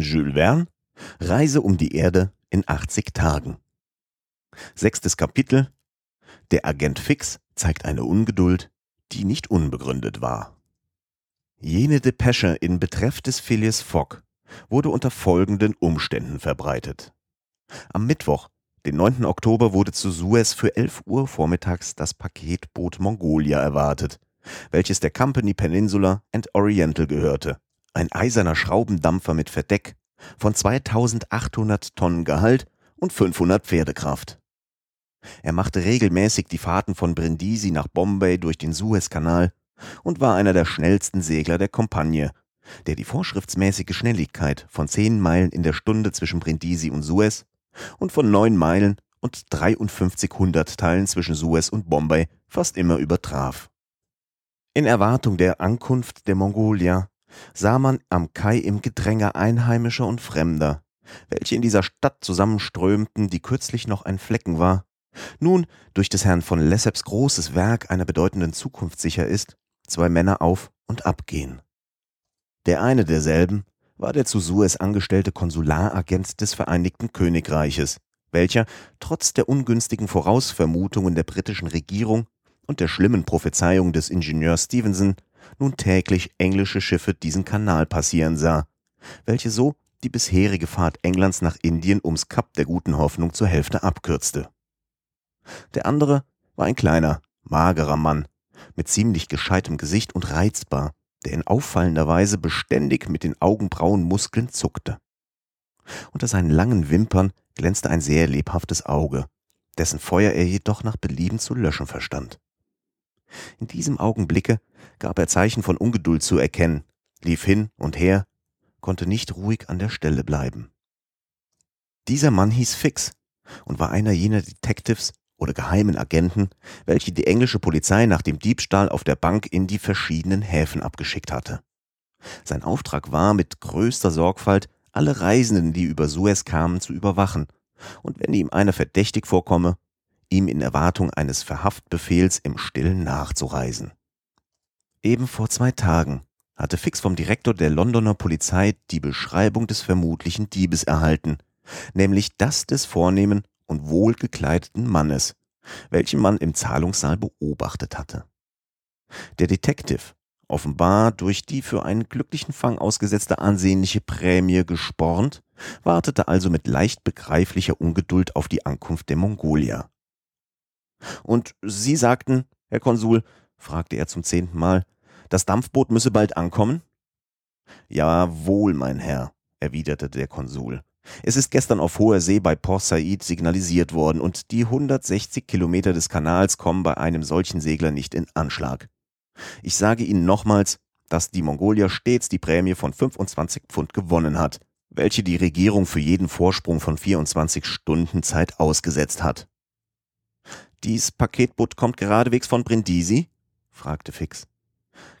Jules Verne, Reise um die Erde in 80 Tagen. Sechstes Kapitel. Der Agent Fix zeigt eine Ungeduld, die nicht unbegründet war. Jene Depesche in Betreff des Phileas Fogg wurde unter folgenden Umständen verbreitet. Am Mittwoch, den 9. Oktober, wurde zu Suez für 11 Uhr vormittags das Paketboot Mongolia erwartet, welches der Company Peninsula and Oriental gehörte. Ein eiserner Schraubendampfer mit Verdeck von 2800 Tonnen Gehalt und 500 Pferdekraft. Er machte regelmäßig die Fahrten von Brindisi nach Bombay durch den Suezkanal und war einer der schnellsten Segler der Kompagne, der die vorschriftsmäßige Schnelligkeit von 10 Meilen in der Stunde zwischen Brindisi und Suez und von 9 Meilen und 53 Hundertteilen zwischen Suez und Bombay fast immer übertraf. In Erwartung der Ankunft der Mongolia sah man am Kai im Gedränge Einheimischer und Fremder, welche in dieser Stadt zusammenströmten, die kürzlich noch ein Flecken war, nun durch des Herrn von Lesseps großes Werk einer bedeutenden Zukunft sicher ist, zwei Männer auf und abgehen. Der eine derselben war der zu Suez angestellte Konsularagent des Vereinigten Königreiches, welcher, trotz der ungünstigen Vorausvermutungen der britischen Regierung und der schlimmen Prophezeiung des Ingenieurs Stevenson, nun täglich englische Schiffe diesen Kanal passieren sah, welche so die bisherige Fahrt Englands nach Indien ums Kap der guten Hoffnung zur Hälfte abkürzte. Der andere war ein kleiner, magerer Mann, mit ziemlich gescheitem Gesicht und reizbar, der in auffallender Weise beständig mit den Augenbrauenmuskeln zuckte. Unter seinen langen Wimpern glänzte ein sehr lebhaftes Auge, dessen Feuer er jedoch nach Belieben zu löschen verstand. In diesem Augenblicke gab er Zeichen von Ungeduld zu erkennen, lief hin und her, konnte nicht ruhig an der Stelle bleiben. Dieser Mann hieß Fix und war einer jener Detectives oder geheimen Agenten, welche die englische Polizei nach dem Diebstahl auf der Bank in die verschiedenen Häfen abgeschickt hatte. Sein Auftrag war, mit größter Sorgfalt alle Reisenden, die über Suez kamen, zu überwachen und wenn ihm einer verdächtig vorkomme, ihm in Erwartung eines Verhaftbefehls im Stillen nachzureisen. Eben vor zwei Tagen hatte Fix vom Direktor der Londoner Polizei die Beschreibung des vermutlichen Diebes erhalten, nämlich das des vornehmen und wohlgekleideten Mannes, welchen man im Zahlungssaal beobachtet hatte. Der Detective, offenbar durch die für einen glücklichen Fang ausgesetzte ansehnliche Prämie gespornt, wartete also mit leicht begreiflicher Ungeduld auf die Ankunft der Mongolia. Und Sie sagten, Herr Konsul, fragte er zum zehnten Mal, das Dampfboot müsse bald ankommen? Jawohl, mein Herr, erwiderte der Konsul. Es ist gestern auf hoher See bei Port Said signalisiert worden und die 160 Kilometer des Kanals kommen bei einem solchen Segler nicht in Anschlag. Ich sage Ihnen nochmals, dass die Mongolia stets die Prämie von 25 Pfund gewonnen hat, welche die Regierung für jeden Vorsprung von 24 Stunden Zeit ausgesetzt hat. Dies Paketboot kommt geradewegs von Brindisi? fragte Fix.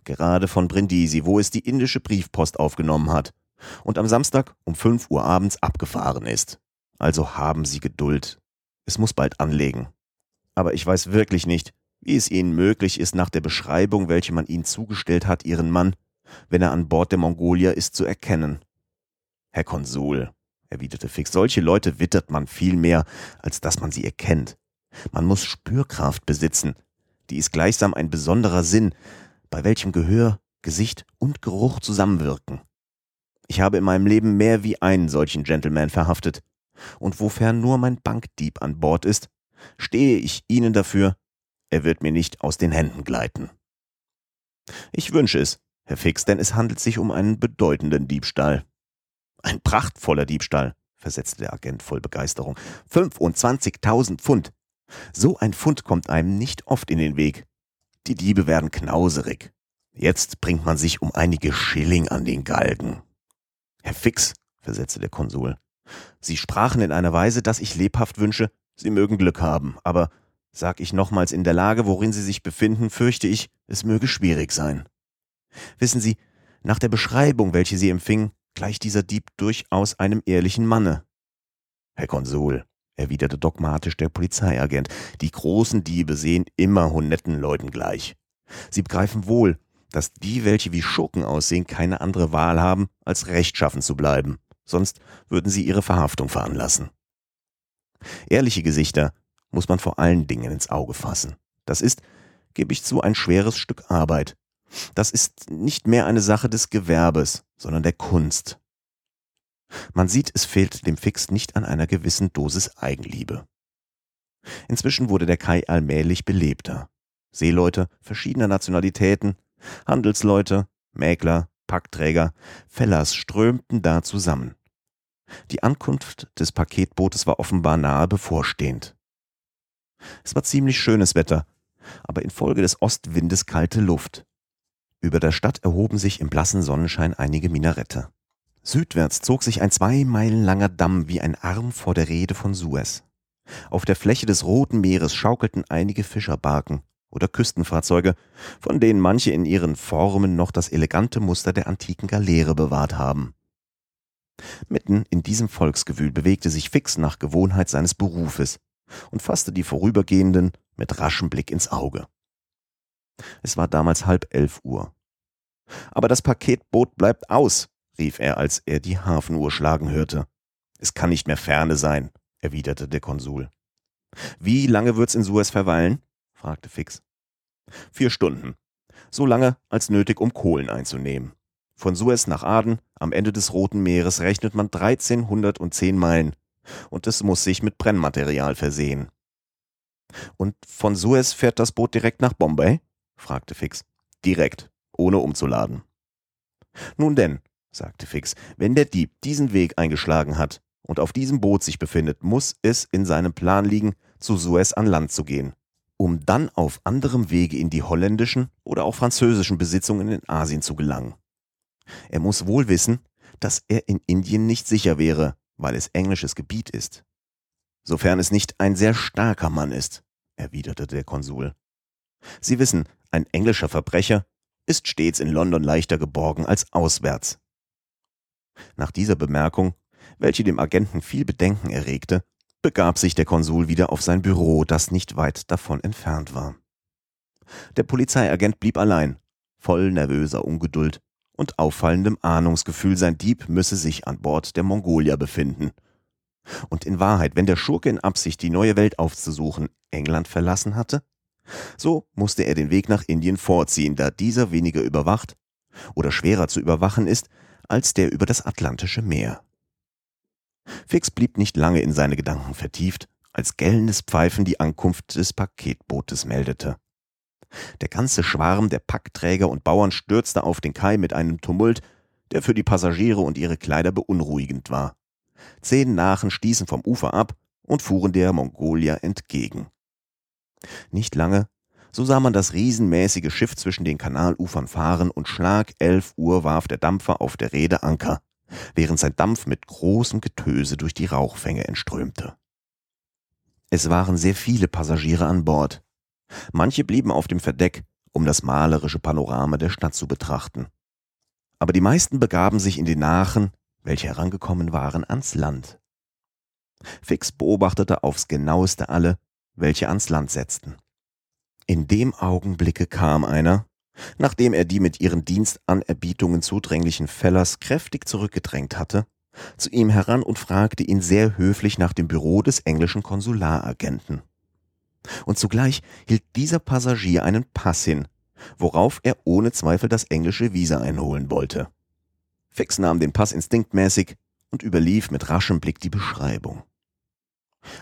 Gerade von Brindisi, wo es die indische Briefpost aufgenommen hat und am Samstag um 5 Uhr abends abgefahren ist. Also haben Sie Geduld. Es muss bald anlegen. Aber ich weiß wirklich nicht, wie es Ihnen möglich ist, nach der Beschreibung, welche man Ihnen zugestellt hat, Ihren Mann, wenn er an Bord der Mongolia ist, zu erkennen. Herr Konsul, erwiderte Fix, solche Leute wittert man viel mehr, als dass man sie erkennt. Man muss Spürkraft besitzen. Die ist gleichsam ein besonderer Sinn, bei welchem Gehör, Gesicht und Geruch zusammenwirken. Ich habe in meinem Leben mehr wie einen solchen Gentleman verhaftet. Und wofern nur mein Bankdieb an Bord ist, stehe ich Ihnen dafür, er wird mir nicht aus den Händen gleiten. Ich wünsche es, Herr Fix, denn es handelt sich um einen bedeutenden Diebstahl. Ein prachtvoller Diebstahl, versetzte der Agent voll Begeisterung. 25.000 Pfund. So ein Fund kommt einem nicht oft in den Weg. Die Diebe werden knauserig. Jetzt bringt man sich um einige Schilling an den Galgen. Herr Fix, versetzte der Konsul, Sie sprachen in einer Weise, dass ich lebhaft wünsche, Sie mögen Glück haben, aber sag ich nochmals in der Lage, worin Sie sich befinden, fürchte ich, es möge schwierig sein. Wissen Sie, nach der Beschreibung, welche Sie empfingen, gleicht dieser Dieb durchaus einem ehrlichen Manne. Herr Konsul, erwiderte dogmatisch der Polizeiagent. Die großen Diebe sehen immer Honettenleuten gleich. Sie begreifen wohl, dass die, welche wie Schurken aussehen, keine andere Wahl haben, als rechtschaffen zu bleiben, sonst würden sie ihre Verhaftung veranlassen. Ehrliche Gesichter muss man vor allen Dingen ins Auge fassen. Das ist, gebe ich zu, ein schweres Stück Arbeit. Das ist nicht mehr eine Sache des Gewerbes, sondern der Kunst. Man sieht, es fehlt dem Fix nicht an einer gewissen Dosis Eigenliebe. Inzwischen wurde der Kai allmählich belebter. Seeleute verschiedener Nationalitäten, Handelsleute, Mäkler, Packträger, Fellers strömten da zusammen. Die Ankunft des Paketbootes war offenbar nahe bevorstehend. Es war ziemlich schönes Wetter, aber infolge des Ostwindes kalte Luft. Über der Stadt erhoben sich im blassen Sonnenschein einige Minarette. Südwärts zog sich ein zwei Meilen langer Damm wie ein Arm vor der Rede von Suez. Auf der Fläche des Roten Meeres schaukelten einige Fischerbarken oder Küstenfahrzeuge, von denen manche in ihren Formen noch das elegante Muster der antiken Galeere bewahrt haben. Mitten in diesem Volksgewühl bewegte sich Fix nach Gewohnheit seines Berufes und fasste die Vorübergehenden mit raschem Blick ins Auge. Es war damals halb elf Uhr. Aber das Paketboot bleibt aus, rief er, als er die Hafenuhr schlagen hörte. Es kann nicht mehr ferne sein, erwiderte der Konsul. Wie lange wird's in Suez verweilen? fragte Fix. Vier Stunden. So lange als nötig, um Kohlen einzunehmen. Von Suez nach Aden, am Ende des Roten Meeres, rechnet man 1310 Meilen. Und es muss sich mit Brennmaterial versehen. Und von Suez fährt das Boot direkt nach Bombay? fragte Fix. Direkt, ohne umzuladen. Nun denn, sagte Fix, wenn der Dieb diesen Weg eingeschlagen hat und auf diesem Boot sich befindet, muss es in seinem Plan liegen, zu Suez an Land zu gehen, um dann auf anderem Wege in die holländischen oder auch französischen Besitzungen in Asien zu gelangen. Er muss wohl wissen, dass er in Indien nicht sicher wäre, weil es englisches Gebiet ist. Sofern es nicht ein sehr starker Mann ist, erwiderte der Konsul. Sie wissen, ein englischer Verbrecher ist stets in London leichter geborgen als auswärts. Nach dieser Bemerkung, welche dem Agenten viel Bedenken erregte, begab sich der Konsul wieder auf sein Büro, das nicht weit davon entfernt war. Der Polizeiagent blieb allein, voll nervöser Ungeduld und auffallendem Ahnungsgefühl, sein Dieb müsse sich an Bord der Mongolia befinden. Und in Wahrheit, wenn der Schurke in Absicht, die neue Welt aufzusuchen, England verlassen hatte, so musste er den Weg nach Indien vorziehen, da dieser weniger überwacht oder schwerer zu überwachen ist als der über das Atlantische Meer. Fix blieb nicht lange in seine Gedanken vertieft, als gellendes Pfeifen die Ankunft des Paketbootes meldete. Der ganze Schwarm der Packträger und Bauern stürzte auf den Kai mit einem Tumult, der für die Passagiere und ihre Kleider beunruhigend war. Zehn Nachen stießen vom Ufer ab und fuhren der Mongolia entgegen. Nicht lange, so sah man das riesenmäßige Schiff zwischen den Kanalufern fahren und Schlag elf Uhr warf der Dampfer auf der Reede Anker, während sein Dampf mit großem Getöse durch die Rauchfänge entströmte. Es waren sehr viele Passagiere an Bord. Manche blieben auf dem Verdeck, um das malerische Panorama der Stadt zu betrachten. Aber die meisten begaben sich in den Nachen, welche herangekommen waren, ans Land. Fix beobachtete aufs genaueste alle, welche ans Land setzten. In dem Augenblicke kam einer, nachdem er die mit ihren Dienstanerbietungen zudränglichen Fellers kräftig zurückgedrängt hatte, zu ihm heran und fragte ihn sehr höflich nach dem Büro des englischen Konsularagenten. Und zugleich hielt dieser Passagier einen Pass hin, worauf er ohne Zweifel das englische Visa einholen wollte. Fix nahm den Pass instinktmäßig und überlief mit raschem Blick die Beschreibung.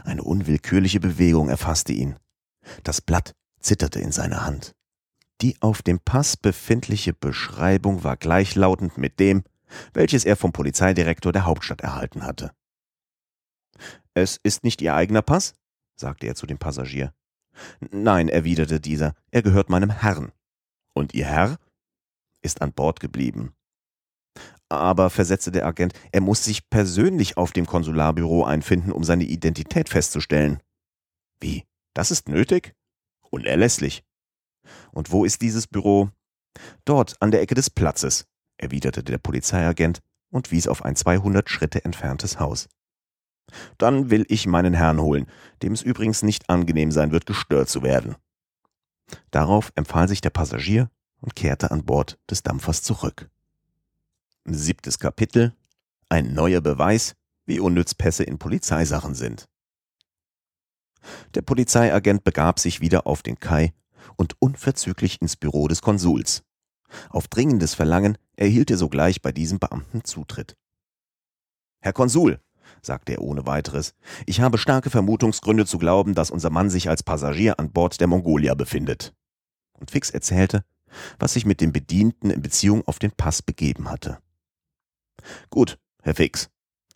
Eine unwillkürliche Bewegung erfasste ihn. Das Blatt zitterte in seiner Hand. Die auf dem Pass befindliche Beschreibung war gleichlautend mit dem, welches er vom Polizeidirektor der Hauptstadt erhalten hatte. Es ist nicht Ihr eigener Pass? sagte er zu dem Passagier. Nein, erwiderte dieser, er gehört meinem Herrn. Und Ihr Herr? Ist an Bord geblieben. Aber, versetzte der Agent, er muss sich persönlich auf dem Konsularbüro einfinden, um seine Identität festzustellen. Wie? Das ist nötig? Unerlässlich. Und wo ist dieses Büro? Dort, an der Ecke des Platzes, erwiderte der Polizeiagent und wies auf ein 200 Schritte entferntes Haus. Dann will ich meinen Herrn holen, dem es übrigens nicht angenehm sein wird, gestört zu werden. Darauf empfahl sich der Passagier und kehrte an Bord des Dampfers zurück. Siebtes Kapitel Ein neuer Beweis, wie unnütz Pässe in Polizeisachen sind. Der Polizeiagent begab sich wieder auf den Kai und unverzüglich ins Büro des Konsuls. Auf dringendes Verlangen erhielt er sogleich bei diesem Beamten Zutritt. Herr Konsul, sagte er ohne weiteres, ich habe starke Vermutungsgründe zu glauben, dass unser Mann sich als Passagier an Bord der Mongolia befindet. Und Fix erzählte, was sich mit dem Bedienten in Beziehung auf den Pass begeben hatte. Gut, Herr Fix,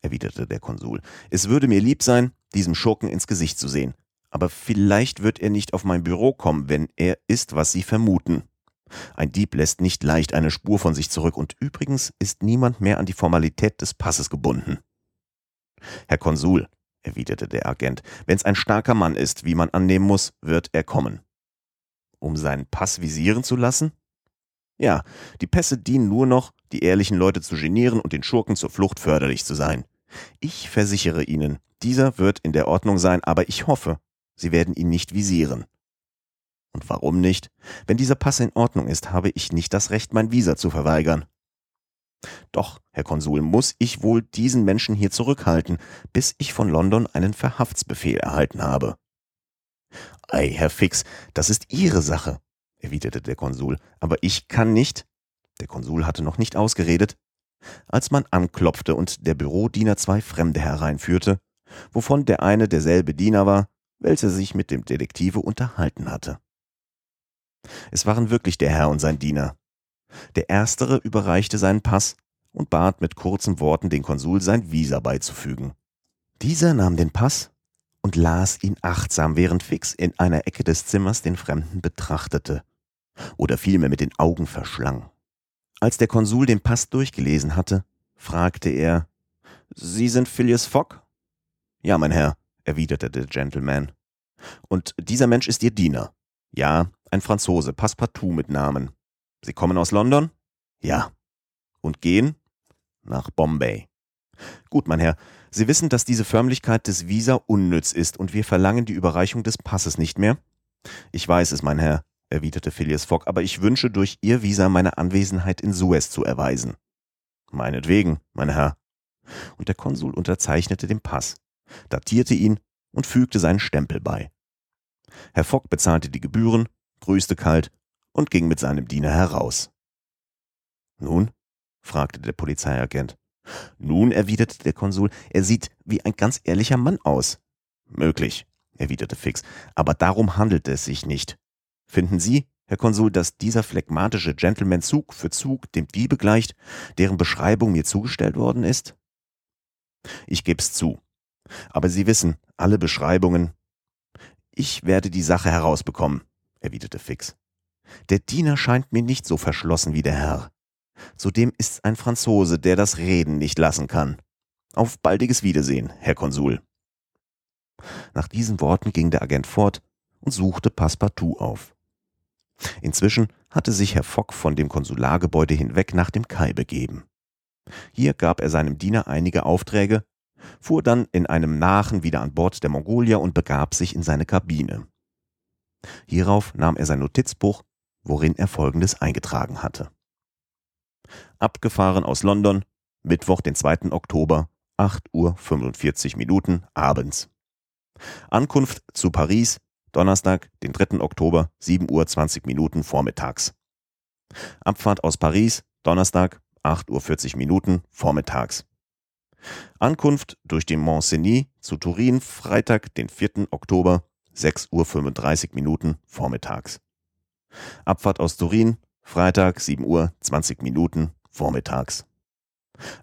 erwiderte der Konsul, es würde mir lieb sein, diesem Schurken ins Gesicht zu sehen, aber vielleicht wird er nicht auf mein Büro kommen, wenn er ist, was Sie vermuten. Ein Dieb lässt nicht leicht eine Spur von sich zurück und übrigens ist niemand mehr an die Formalität des Passes gebunden. Herr Konsul, erwiderte der Agent, wenn's ein starker Mann ist, wie man annehmen muss, wird er kommen. Um seinen Pass visieren zu lassen? Ja, die Pässe dienen nur noch, die ehrlichen Leute zu genieren und den Schurken zur Flucht förderlich zu sein. Ich versichere Ihnen, dieser wird in der Ordnung sein, aber ich hoffe, Sie werden ihn nicht visieren. Und warum nicht? Wenn dieser Pass in Ordnung ist, habe ich nicht das Recht, mein Visa zu verweigern. Doch, Herr Konsul, muss ich wohl diesen Menschen hier zurückhalten, bis ich von London einen Verhaftsbefehl erhalten habe. Ei, Herr Fix, das ist Ihre Sache, erwiderte der Konsul, aber ich kann nicht. Der Konsul hatte noch nicht ausgeredet, als man anklopfte und der Bürodiener zwei Fremde hereinführte, wovon der eine derselbe Diener war, welcher sich mit dem Detektive unterhalten hatte. Es waren wirklich der Herr und sein Diener. Der erstere überreichte seinen Pass und bat mit kurzen Worten den Konsul sein Visa beizufügen. Dieser nahm den Pass und las ihn achtsam, während Fix in einer Ecke des Zimmers den Fremden betrachtete oder vielmehr mit den Augen verschlang. Als der Konsul den Pass durchgelesen hatte, fragte er Sie sind Phileas Fogg? Ja, mein Herr, erwiderte der Gentleman. Und dieser Mensch ist Ihr Diener. Ja, ein Franzose, Passepartout mit Namen. Sie kommen aus London? Ja. Und gehen? Nach Bombay. Gut, mein Herr, Sie wissen, dass diese Förmlichkeit des Visa unnütz ist und wir verlangen die Überreichung des Passes nicht mehr? Ich weiß es, mein Herr, erwiderte Phileas Fogg, aber ich wünsche durch Ihr Visa meine Anwesenheit in Suez zu erweisen. Meinetwegen, mein Herr. Und der Konsul unterzeichnete den Pass, datierte ihn und fügte seinen Stempel bei. Herr Fogg bezahlte die Gebühren, grüßte kalt und ging mit seinem Diener heraus. Nun? fragte der Polizeiagent. Nun, erwiderte der Konsul, er sieht wie ein ganz ehrlicher Mann aus. Möglich, erwiderte Fix, aber darum handelt es sich nicht. Finden Sie, Herr Konsul, dass dieser phlegmatische Gentleman Zug für Zug dem Diebe gleicht, deren Beschreibung mir zugestellt worden ist? Ich geb's zu. Aber Sie wissen, alle Beschreibungen. Ich werde die Sache herausbekommen, erwiderte Fix. Der Diener scheint mir nicht so verschlossen wie der Herr. Zudem ist's ein Franzose, der das Reden nicht lassen kann. Auf baldiges Wiedersehen, Herr Konsul. Nach diesen Worten ging der Agent fort und suchte Passepartout auf. Inzwischen hatte sich Herr Fogg von dem Konsulargebäude hinweg nach dem Kai begeben. Hier gab er seinem Diener einige Aufträge, fuhr dann in einem Nachen wieder an Bord der Mongolia und begab sich in seine Kabine. Hierauf nahm er sein Notizbuch, worin er Folgendes eingetragen hatte. Abgefahren aus London, Mittwoch, den 2. Oktober, 8 Uhr 45 Minuten abends. Ankunft zu Paris, Donnerstag, den 3. Oktober, 7 Uhr 20 Minuten vormittags. Abfahrt aus Paris, Donnerstag, 8 Uhr 40 Minuten vormittags. Ankunft durch den Mont-Cenis zu Turin, Freitag, den 4. Oktober, 6 Uhr 35 Minuten vormittags. Abfahrt aus Turin, Freitag, 7 Uhr 20 Minuten vormittags.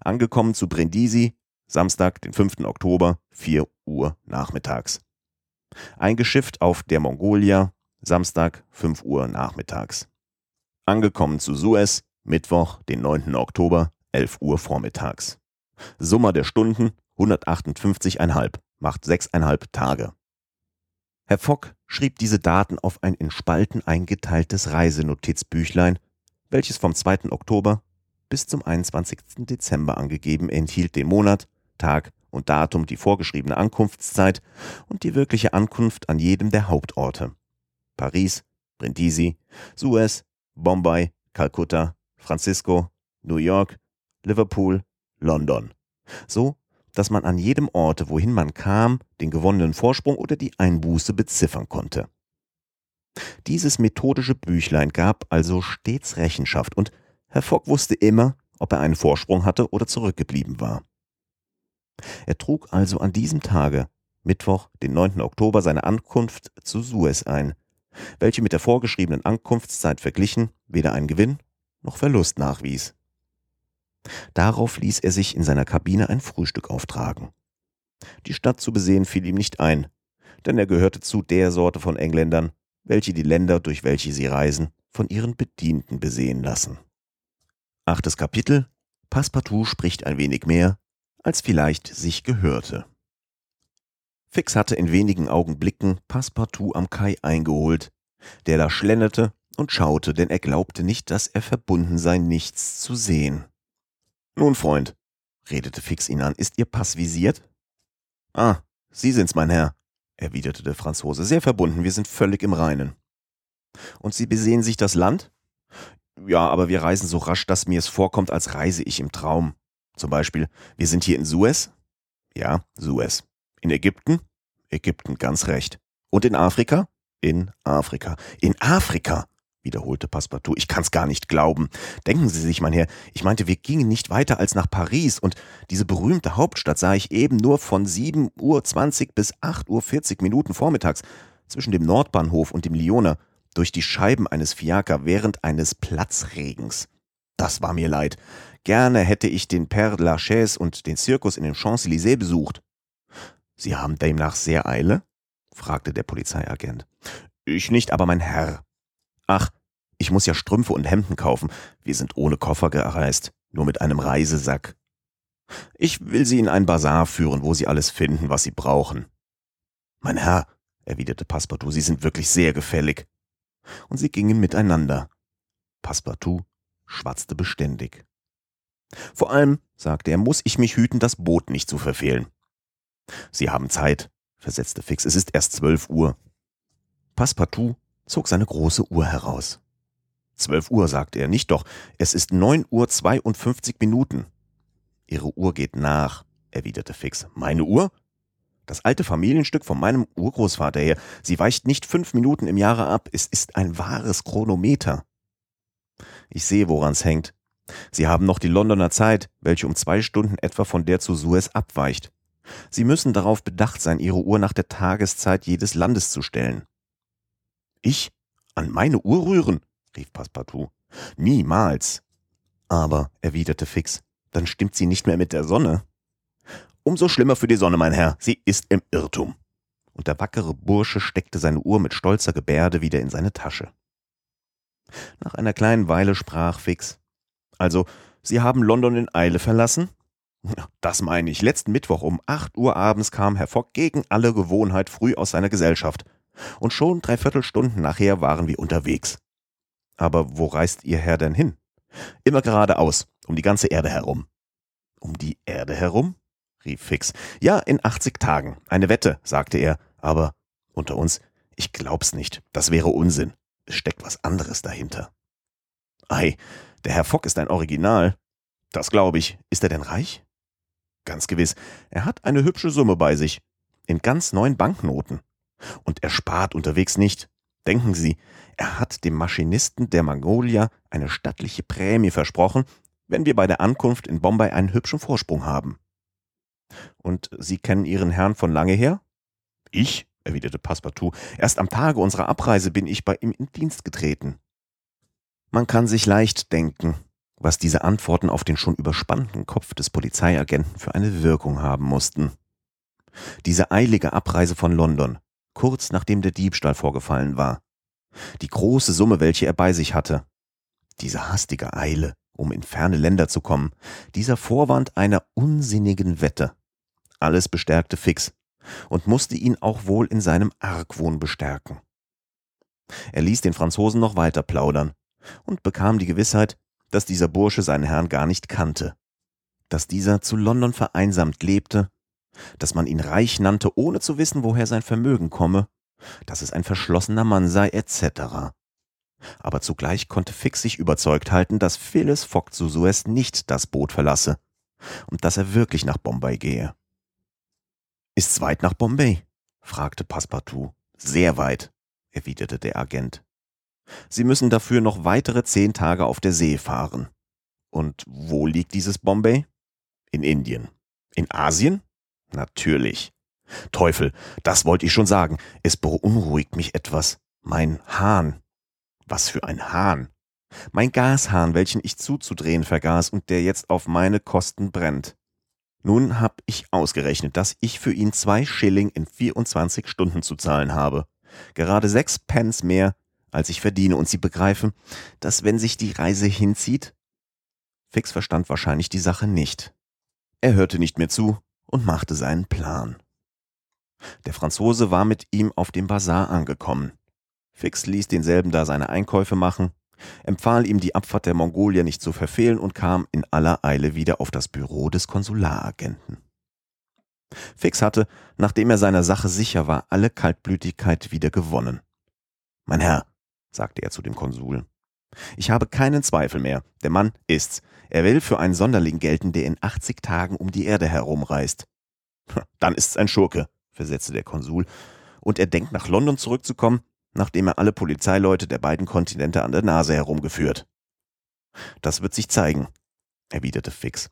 Angekommen zu Brindisi, Samstag, den 5. Oktober, 4 Uhr nachmittags. Eingeschifft auf der Mongolia, Samstag, 5 Uhr nachmittags. Angekommen zu Suez, Mittwoch, den 9. Oktober, 11 Uhr vormittags. Summe der Stunden 158,5, macht 6,5 Tage. Herr Fogg schrieb diese Daten auf ein in Spalten eingeteiltes Reisenotizbüchlein, welches vom 2. Oktober bis zum 21. Dezember angegeben enthielt den Monat, Tag und Datum, die vorgeschriebene Ankunftszeit und die wirkliche Ankunft an jedem der Hauptorte. Paris, Brindisi, Suez, Bombay, Kalkutta, Francisco, New York, Liverpool, London. so dass man an jedem Orte, wohin man kam, den gewonnenen Vorsprung oder die Einbuße beziffern konnte. Dieses methodische Büchlein gab also stets Rechenschaft und Herr Fogg wusste immer, ob er einen Vorsprung hatte oder zurückgeblieben war. Er trug also an diesem Tage, Mittwoch, den 9. Oktober, seine Ankunft zu Suez ein, welche mit der vorgeschriebenen Ankunftszeit verglichen weder einen Gewinn noch Verlust nachwies. Darauf ließ er sich in seiner Kabine ein Frühstück auftragen. Die Stadt zu besehen fiel ihm nicht ein, denn er gehörte zu der Sorte von Engländern, welche die Länder, durch welche sie reisen, von ihren Bedienten besehen lassen. Achtes Kapitel Passepartout spricht ein wenig mehr, als vielleicht sich gehörte. Fix hatte in wenigen Augenblicken Passepartout am Kai eingeholt, der da schlenderte und schaute, denn er glaubte nicht, dass er verbunden sei, nichts zu sehen. Nun, Freund, redete Fix ihn an, ist Ihr Pass visiert? Ah, Sie sind's, mein Herr, erwiderte der Franzose, sehr verbunden, wir sind völlig im Reinen. Und Sie besehen sich das Land? Ja, aber wir reisen so rasch, dass mir es vorkommt, als reise ich im Traum. Zum Beispiel, wir sind hier in Suez? Ja, Suez. In Ägypten? Ägypten, ganz recht. Und in Afrika? In Afrika. In Afrika? wiederholte Passepartout. Ich kann's gar nicht glauben. Denken Sie sich, mein Herr, ich meinte, wir gingen nicht weiter als nach Paris und diese berühmte Hauptstadt sah ich eben nur von 7 Uhr 20 bis 8 Uhr 40 Minuten vormittags zwischen dem Nordbahnhof und dem Lyoner durch die Scheiben eines Fiaker während eines Platzregens. Das war mir leid. Gerne hätte ich den Père Lachaise und den Zirkus in den Champs-Élysées besucht. Sie haben demnach sehr Eile? fragte der Polizeiagent. Ich nicht, aber mein Herr, Ach, ich muss ja Strümpfe und Hemden kaufen. Wir sind ohne Koffer gereist, nur mit einem Reisesack. Ich will Sie in ein Bazar führen, wo Sie alles finden, was Sie brauchen. Mein Herr, erwiderte Passepartout, Sie sind wirklich sehr gefällig. Und sie gingen miteinander. Passepartout schwatzte beständig. Vor allem, sagte er, muss ich mich hüten, das Boot nicht zu verfehlen. Sie haben Zeit, versetzte Fix, es ist erst zwölf Uhr. Passepartout zog seine große Uhr heraus. Zwölf Uhr, sagte er, nicht doch, es ist neun Uhr zweiundfünfzig Minuten. Ihre Uhr geht nach, erwiderte Fix. Meine Uhr? Das alte Familienstück von meinem Urgroßvater her. Sie weicht nicht fünf Minuten im Jahre ab. Es ist ein wahres Chronometer. Ich sehe, woran's hängt. Sie haben noch die Londoner Zeit, welche um zwei Stunden etwa von der zu Suez abweicht. Sie müssen darauf bedacht sein, Ihre Uhr nach der Tageszeit jedes Landes zu stellen. Ich? An meine Uhr rühren? rief Passepartout. Niemals. Aber, erwiderte Fix, dann stimmt sie nicht mehr mit der Sonne. Umso schlimmer für die Sonne, mein Herr, sie ist im Irrtum. Und der wackere Bursche steckte seine Uhr mit stolzer Gebärde wieder in seine Tasche. Nach einer kleinen Weile sprach Fix. Also, Sie haben London in Eile verlassen? Das meine ich. Letzten Mittwoch um acht Uhr abends kam Herr Fogg gegen alle Gewohnheit früh aus seiner Gesellschaft und schon dreiviertel Stunden nachher waren wir unterwegs. Aber wo reist Ihr Herr denn hin? Immer geradeaus, um die ganze Erde herum. Um die Erde herum? rief Fix. Ja, in 80 Tagen. Eine Wette, sagte er. Aber unter uns, ich glaub's nicht. Das wäre Unsinn. Es steckt was anderes dahinter. Ei, der Herr Fock ist ein Original. Das glaube ich. Ist er denn reich? Ganz gewiss. Er hat eine hübsche Summe bei sich. In ganz neuen Banknoten. Und er spart unterwegs nicht. Denken Sie, er hat dem Maschinisten der Magnolia eine stattliche Prämie versprochen, wenn wir bei der Ankunft in Bombay einen hübschen Vorsprung haben. Und Sie kennen Ihren Herrn von lange her? Ich, erwiderte Passepartout, erst am Tage unserer Abreise bin ich bei ihm in Dienst getreten. Man kann sich leicht denken, was diese Antworten auf den schon überspannten Kopf des Polizeiagenten für eine Wirkung haben mussten. Diese eilige Abreise von London, kurz nachdem der Diebstahl vorgefallen war. Die große Summe, welche er bei sich hatte. Diese hastige Eile, um in ferne Länder zu kommen. Dieser Vorwand einer unsinnigen Wette. Alles bestärkte Fix und musste ihn auch wohl in seinem Argwohn bestärken. Er ließ den Franzosen noch weiter plaudern und bekam die Gewissheit, dass dieser Bursche seinen Herrn gar nicht kannte, dass dieser zu London vereinsamt lebte dass man ihn reich nannte, ohne zu wissen, woher sein Vermögen komme, dass es ein verschlossener Mann sei, etc. Aber zugleich konnte Fix sich überzeugt halten, dass Phyllis Fogg zu Suez nicht das Boot verlasse, und dass er wirklich nach Bombay gehe. Ist's weit nach Bombay? fragte Passepartout. Sehr weit, erwiderte der Agent. Sie müssen dafür noch weitere zehn Tage auf der See fahren. Und wo liegt dieses Bombay? In Indien. In Asien? Natürlich. Teufel, das wollte ich schon sagen. Es beunruhigt mich etwas. Mein Hahn. Was für ein Hahn. Mein Gashahn, welchen ich zuzudrehen vergaß und der jetzt auf meine Kosten brennt. Nun hab ich ausgerechnet, dass ich für ihn zwei Schilling in 24 Stunden zu zahlen habe. Gerade sechs Pence mehr, als ich verdiene, und Sie begreifen, dass wenn sich die Reise hinzieht? Fix verstand wahrscheinlich die Sache nicht. Er hörte nicht mehr zu und machte seinen Plan. Der Franzose war mit ihm auf dem Bazar angekommen. Fix ließ denselben da seine Einkäufe machen, empfahl ihm die Abfahrt der Mongolier nicht zu verfehlen und kam in aller Eile wieder auf das Büro des Konsularagenten. Fix hatte, nachdem er seiner Sache sicher war, alle Kaltblütigkeit wieder gewonnen. Mein Herr, sagte er zu dem Konsul, ich habe keinen Zweifel mehr. Der Mann ist's. Er will für einen Sonderling gelten, der in 80 Tagen um die Erde herumreist. Dann ist's ein Schurke, versetzte der Konsul, und er denkt nach London zurückzukommen, nachdem er alle Polizeileute der beiden Kontinente an der Nase herumgeführt. Das wird sich zeigen, erwiderte Fix.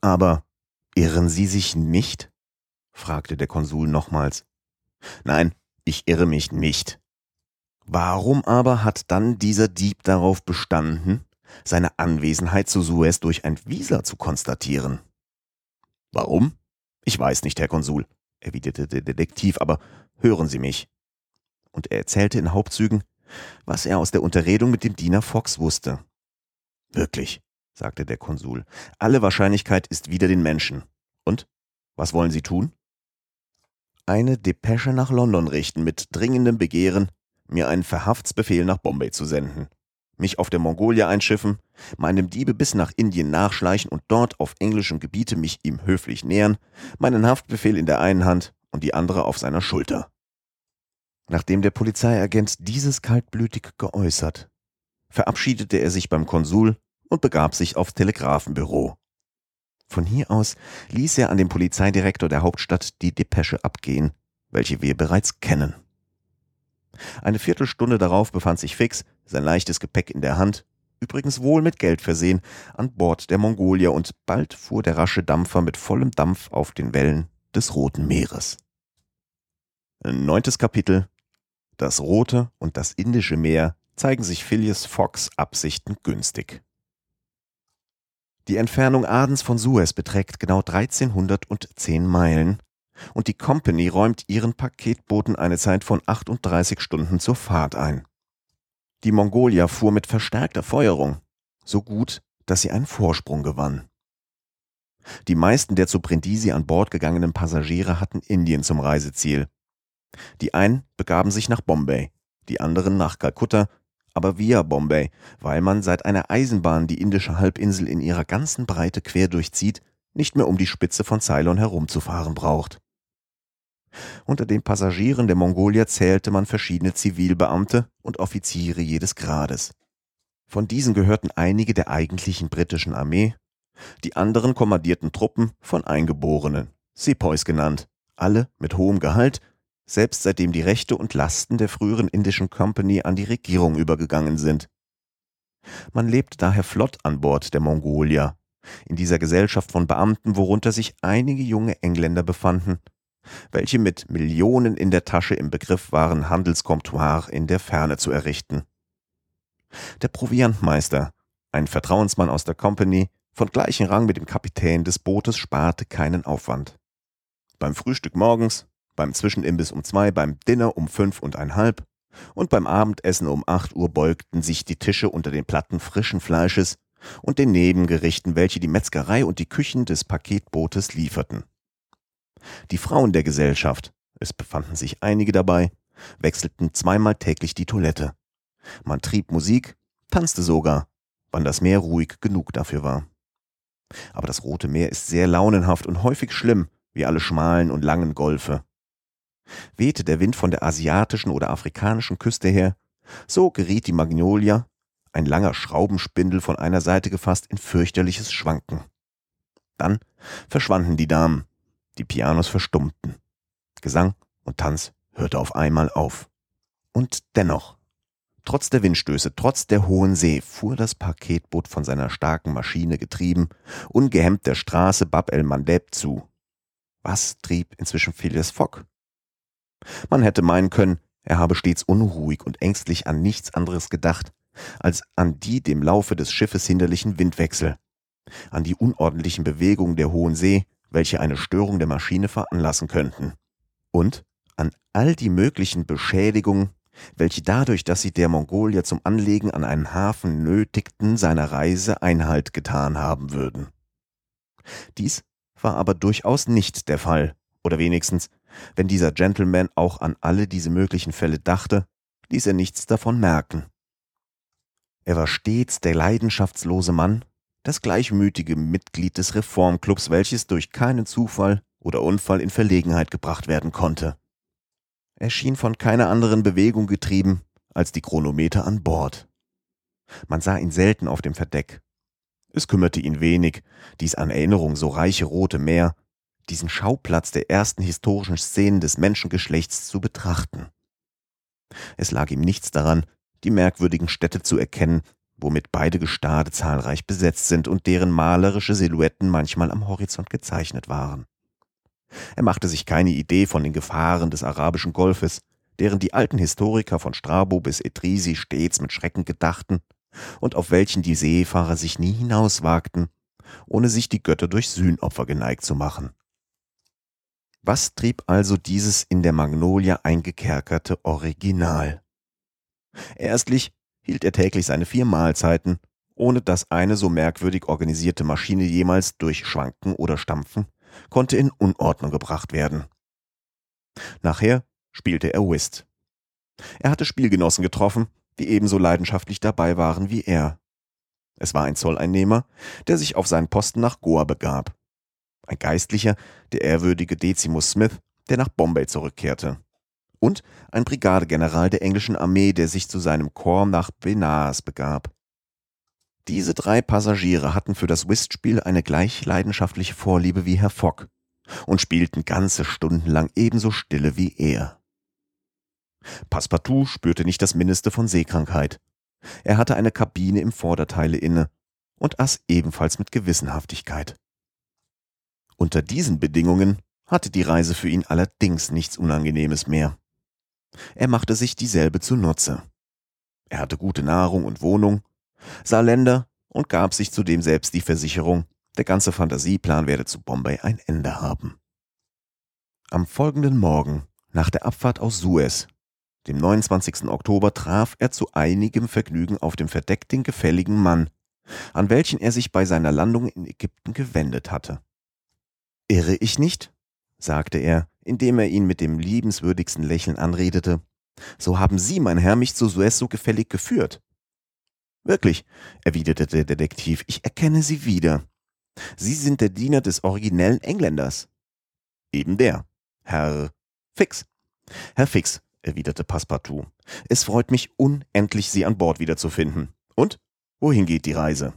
Aber irren Sie sich nicht? fragte der Konsul nochmals. Nein, ich irre mich nicht. Warum aber hat dann dieser Dieb darauf bestanden, seine Anwesenheit zu Suez durch ein Visa zu konstatieren? Warum? Ich weiß nicht, Herr Konsul, erwiderte der Detektiv, aber hören Sie mich und er erzählte in Hauptzügen, was er aus der Unterredung mit dem Diener Fox wusste. Wirklich, sagte der Konsul, alle Wahrscheinlichkeit ist wieder den Menschen. Und? Was wollen Sie tun? Eine Depesche nach London richten mit dringendem Begehren, mir einen Verhaftsbefehl nach Bombay zu senden, mich auf der Mongolia einschiffen, meinem Diebe bis nach Indien nachschleichen und dort auf englischem Gebiete mich ihm höflich nähern, meinen Haftbefehl in der einen Hand und die andere auf seiner Schulter. Nachdem der Polizeiagent dieses kaltblütig geäußert, verabschiedete er sich beim Konsul und begab sich aufs Telegrafenbüro. Von hier aus ließ er an den Polizeidirektor der Hauptstadt die Depesche abgehen, welche wir bereits kennen. Eine Viertelstunde darauf befand sich Fix, sein leichtes Gepäck in der Hand, übrigens wohl mit Geld versehen, an Bord der Mongolia und bald fuhr der rasche Dampfer mit vollem Dampf auf den Wellen des Roten Meeres. Neuntes Kapitel das Rote und das Indische Meer zeigen sich Phileas Foggs Absichten günstig. Die Entfernung Adens von Suez beträgt genau 1310 Meilen und die Company räumt ihren Paketbooten eine Zeit von 38 Stunden zur Fahrt ein. Die Mongolia fuhr mit verstärkter Feuerung, so gut, dass sie einen Vorsprung gewann. Die meisten der zu Brindisi an Bord gegangenen Passagiere hatten Indien zum Reiseziel die einen begaben sich nach Bombay, die anderen nach Kalkutta, aber via Bombay, weil man seit einer Eisenbahn die indische Halbinsel in ihrer ganzen Breite quer durchzieht, nicht mehr um die Spitze von Ceylon herumzufahren braucht. Unter den Passagieren der Mongolia zählte man verschiedene Zivilbeamte und Offiziere jedes Grades. Von diesen gehörten einige der eigentlichen britischen Armee, die anderen kommandierten Truppen von Eingeborenen, Sepoys genannt, alle mit hohem Gehalt selbst seitdem die Rechte und Lasten der früheren indischen Company an die Regierung übergegangen sind. Man lebte daher flott an Bord der Mongolia, in dieser Gesellschaft von Beamten, worunter sich einige junge Engländer befanden, welche mit Millionen in der Tasche im Begriff waren, Handelscomptoir in der Ferne zu errichten. Der Proviantmeister, ein Vertrauensmann aus der Company, von gleichem Rang mit dem Kapitän des Bootes, sparte keinen Aufwand. Beim Frühstück morgens, beim Zwischenimbiss um zwei, beim Dinner um fünf und ein halb und beim Abendessen um acht Uhr beugten sich die Tische unter den Platten frischen Fleisches und den Nebengerichten, welche die Metzgerei und die Küchen des Paketbootes lieferten. Die Frauen der Gesellschaft, es befanden sich einige dabei, wechselten zweimal täglich die Toilette. Man trieb Musik, tanzte sogar, wann das Meer ruhig genug dafür war. Aber das Rote Meer ist sehr launenhaft und häufig schlimm, wie alle schmalen und langen Golfe. Wehte der Wind von der asiatischen oder afrikanischen Küste her, so geriet die Magnolia, ein langer Schraubenspindel von einer Seite gefasst, in fürchterliches Schwanken. Dann verschwanden die Damen, die Pianos verstummten. Gesang und Tanz hörte auf einmal auf. Und dennoch, trotz der Windstöße, trotz der hohen See, fuhr das Paketboot von seiner starken Maschine getrieben, ungehemmt der Straße Bab el-Mandeb zu. Was trieb inzwischen Phileas Fogg? Man hätte meinen können, er habe stets unruhig und ängstlich an nichts anderes gedacht, als an die dem Laufe des Schiffes hinderlichen Windwechsel, an die unordentlichen Bewegungen der hohen See, welche eine Störung der Maschine veranlassen könnten, und an all die möglichen Beschädigungen, welche dadurch, dass sie der Mongolier zum Anlegen an einen Hafen nötigten, seiner Reise Einhalt getan haben würden. Dies war aber durchaus nicht der Fall, oder wenigstens, wenn dieser Gentleman auch an alle diese möglichen Fälle dachte, ließ er nichts davon merken. Er war stets der leidenschaftslose Mann, das gleichmütige Mitglied des Reformclubs, welches durch keinen Zufall oder Unfall in Verlegenheit gebracht werden konnte. Er schien von keiner anderen Bewegung getrieben als die Chronometer an Bord. Man sah ihn selten auf dem Verdeck. Es kümmerte ihn wenig, dies an Erinnerung so reiche rote Meer, diesen Schauplatz der ersten historischen Szenen des Menschengeschlechts zu betrachten. Es lag ihm nichts daran, die merkwürdigen Städte zu erkennen, womit beide Gestade zahlreich besetzt sind und deren malerische Silhouetten manchmal am Horizont gezeichnet waren. Er machte sich keine Idee von den Gefahren des arabischen Golfes, deren die alten Historiker von Strabo bis Etrisi stets mit Schrecken gedachten und auf welchen die Seefahrer sich nie hinauswagten, ohne sich die Götter durch Sühnopfer geneigt zu machen. Was trieb also dieses in der Magnolia eingekerkerte Original? Erstlich hielt er täglich seine vier Mahlzeiten, ohne dass eine so merkwürdig organisierte Maschine jemals durch Schwanken oder Stampfen konnte in Unordnung gebracht werden. Nachher spielte er Whist. Er hatte Spielgenossen getroffen, die ebenso leidenschaftlich dabei waren wie er. Es war ein Zolleinnehmer, der sich auf seinen Posten nach Goa begab. Ein Geistlicher, der ehrwürdige Decimus Smith, der nach Bombay zurückkehrte und ein Brigadegeneral der englischen Armee, der sich zu seinem Korps nach Benares begab. Diese drei Passagiere hatten für das Whistspiel eine gleich leidenschaftliche Vorliebe wie Herr Fogg und spielten ganze Stunden lang ebenso stille wie er. Passepartout spürte nicht das Mindeste von Seekrankheit. Er hatte eine Kabine im Vorderteile inne und aß ebenfalls mit Gewissenhaftigkeit. Unter diesen Bedingungen hatte die Reise für ihn allerdings nichts Unangenehmes mehr. Er machte sich dieselbe zunutze. Er hatte gute Nahrung und Wohnung, sah Länder und gab sich zudem selbst die Versicherung, der ganze Fantasieplan werde zu Bombay ein Ende haben. Am folgenden Morgen, nach der Abfahrt aus Suez, dem 29. Oktober, traf er zu einigem Vergnügen auf dem Verdeck den gefälligen Mann, an welchen er sich bei seiner Landung in Ägypten gewendet hatte. Irre ich nicht? sagte er, indem er ihn mit dem liebenswürdigsten Lächeln anredete. So haben Sie, mein Herr, mich zu Suez so gefällig geführt. Wirklich, erwiderte der Detektiv, ich erkenne Sie wieder. Sie sind der Diener des originellen Engländers. Eben der, Herr Fix. Herr Fix, erwiderte Passepartout, es freut mich unendlich, Sie an Bord wiederzufinden. Und wohin geht die Reise?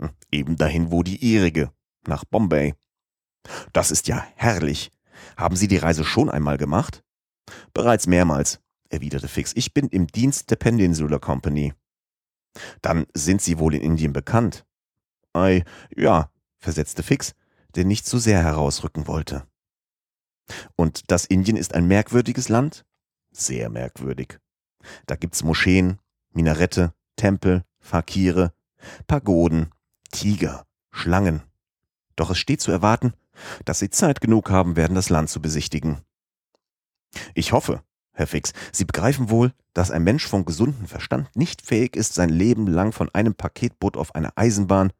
Hm, eben dahin, wo die Ihrige, nach Bombay. Das ist ja herrlich. Haben Sie die Reise schon einmal gemacht? Bereits mehrmals, erwiderte Fix. Ich bin im Dienst der Peninsular Company. Dann sind Sie wohl in Indien bekannt. Ei, ja, versetzte Fix, der nicht zu sehr herausrücken wollte. Und das Indien ist ein merkwürdiges Land? Sehr merkwürdig. Da gibt's Moscheen, Minarette, Tempel, Fakire, Pagoden, Tiger, Schlangen. Doch es steht zu erwarten, dass Sie Zeit genug haben werden, das Land zu besichtigen. Ich hoffe, Herr Fix, Sie begreifen wohl, dass ein Mensch von gesundem Verstand nicht fähig ist, sein Leben lang von einem Paketboot auf eine Eisenbahn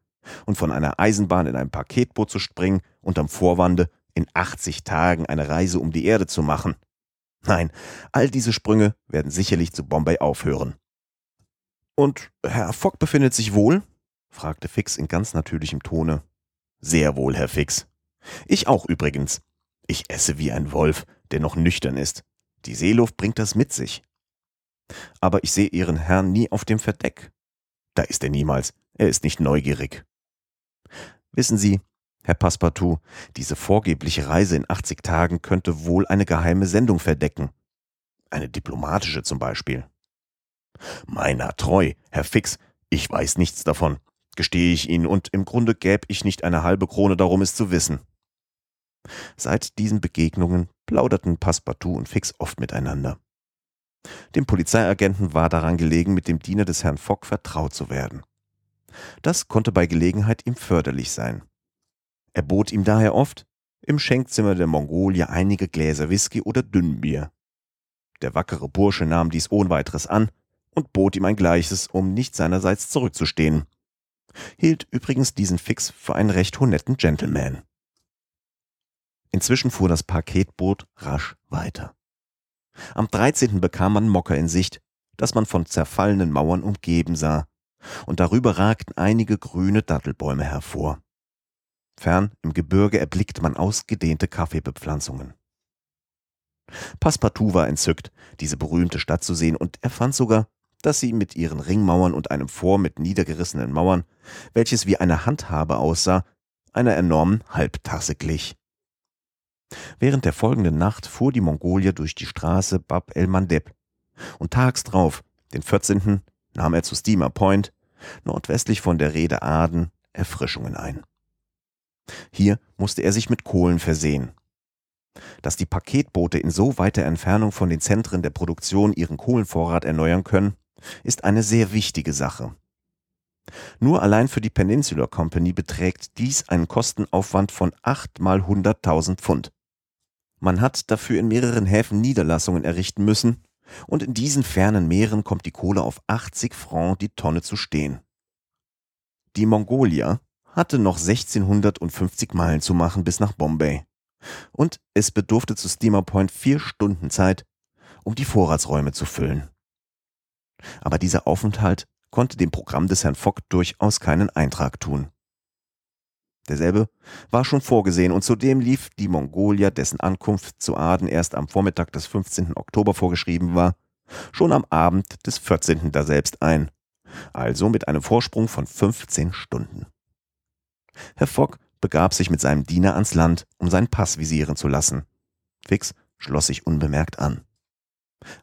und von einer Eisenbahn in ein Paketboot zu springen und am Vorwande in 80 Tagen eine Reise um die Erde zu machen. Nein, all diese Sprünge werden sicherlich zu Bombay aufhören. Und Herr Fogg befindet sich wohl? fragte Fix in ganz natürlichem Tone. Sehr wohl, Herr Fix, ich auch übrigens. Ich esse wie ein Wolf, der noch nüchtern ist. Die Seeluft bringt das mit sich. Aber ich sehe Ihren Herrn nie auf dem Verdeck. Da ist er niemals. Er ist nicht neugierig. Wissen Sie, Herr Passepartout, diese vorgebliche Reise in 80 Tagen könnte wohl eine geheime Sendung verdecken. Eine diplomatische zum Beispiel. Meiner treu, Herr Fix, ich weiß nichts davon, gestehe ich Ihnen, und im Grunde gäb ich nicht eine halbe Krone darum, es zu wissen. Seit diesen Begegnungen plauderten Passepartout und Fix oft miteinander. Dem Polizeiagenten war daran gelegen, mit dem Diener des Herrn Fogg vertraut zu werden. Das konnte bei Gelegenheit ihm förderlich sein. Er bot ihm daher oft im Schenkzimmer der Mongolie einige Gläser Whisky oder Dünnbier. Der wackere Bursche nahm dies ohne weiteres an und bot ihm ein Gleiches, um nicht seinerseits zurückzustehen. Hielt übrigens diesen Fix für einen recht honetten Gentleman. Inzwischen fuhr das Paketboot rasch weiter. Am 13. bekam man Mocker in Sicht, das man von zerfallenen Mauern umgeben sah, und darüber ragten einige grüne Dattelbäume hervor. Fern im Gebirge erblickte man ausgedehnte Kaffeebepflanzungen. Passepartout war entzückt, diese berühmte Stadt zu sehen, und er fand sogar, dass sie mit ihren Ringmauern und einem Fort mit niedergerissenen Mauern, welches wie eine Handhabe aussah, einer enormen Halbtasse glich. Während der folgenden Nacht fuhr die Mongolier durch die Straße Bab el Mandeb und tags drauf, den 14., nahm er zu Steamer Point, nordwestlich von der Rede Aden, Erfrischungen ein. Hier musste er sich mit Kohlen versehen. Dass die Paketboote in so weiter Entfernung von den Zentren der Produktion ihren Kohlenvorrat erneuern können, ist eine sehr wichtige Sache. Nur allein für die Peninsular Company beträgt dies einen Kostenaufwand von 8 mal 100.000 Pfund. Man hat dafür in mehreren Häfen Niederlassungen errichten müssen, und in diesen fernen Meeren kommt die Kohle auf 80 Francs die Tonne zu stehen. Die Mongolia hatte noch 1650 Meilen zu machen bis nach Bombay. Und es bedurfte zu Steamer Point vier Stunden Zeit, um die Vorratsräume zu füllen. Aber dieser Aufenthalt konnte dem Programm des Herrn Fogg durchaus keinen Eintrag tun. Derselbe war schon vorgesehen und zudem lief die Mongolia, dessen Ankunft zu Aden erst am Vormittag des 15. Oktober vorgeschrieben war, schon am Abend des 14. daselbst ein, also mit einem Vorsprung von 15 Stunden. Herr Fogg begab sich mit seinem Diener ans Land, um seinen Pass visieren zu lassen. Fix schloss sich unbemerkt an.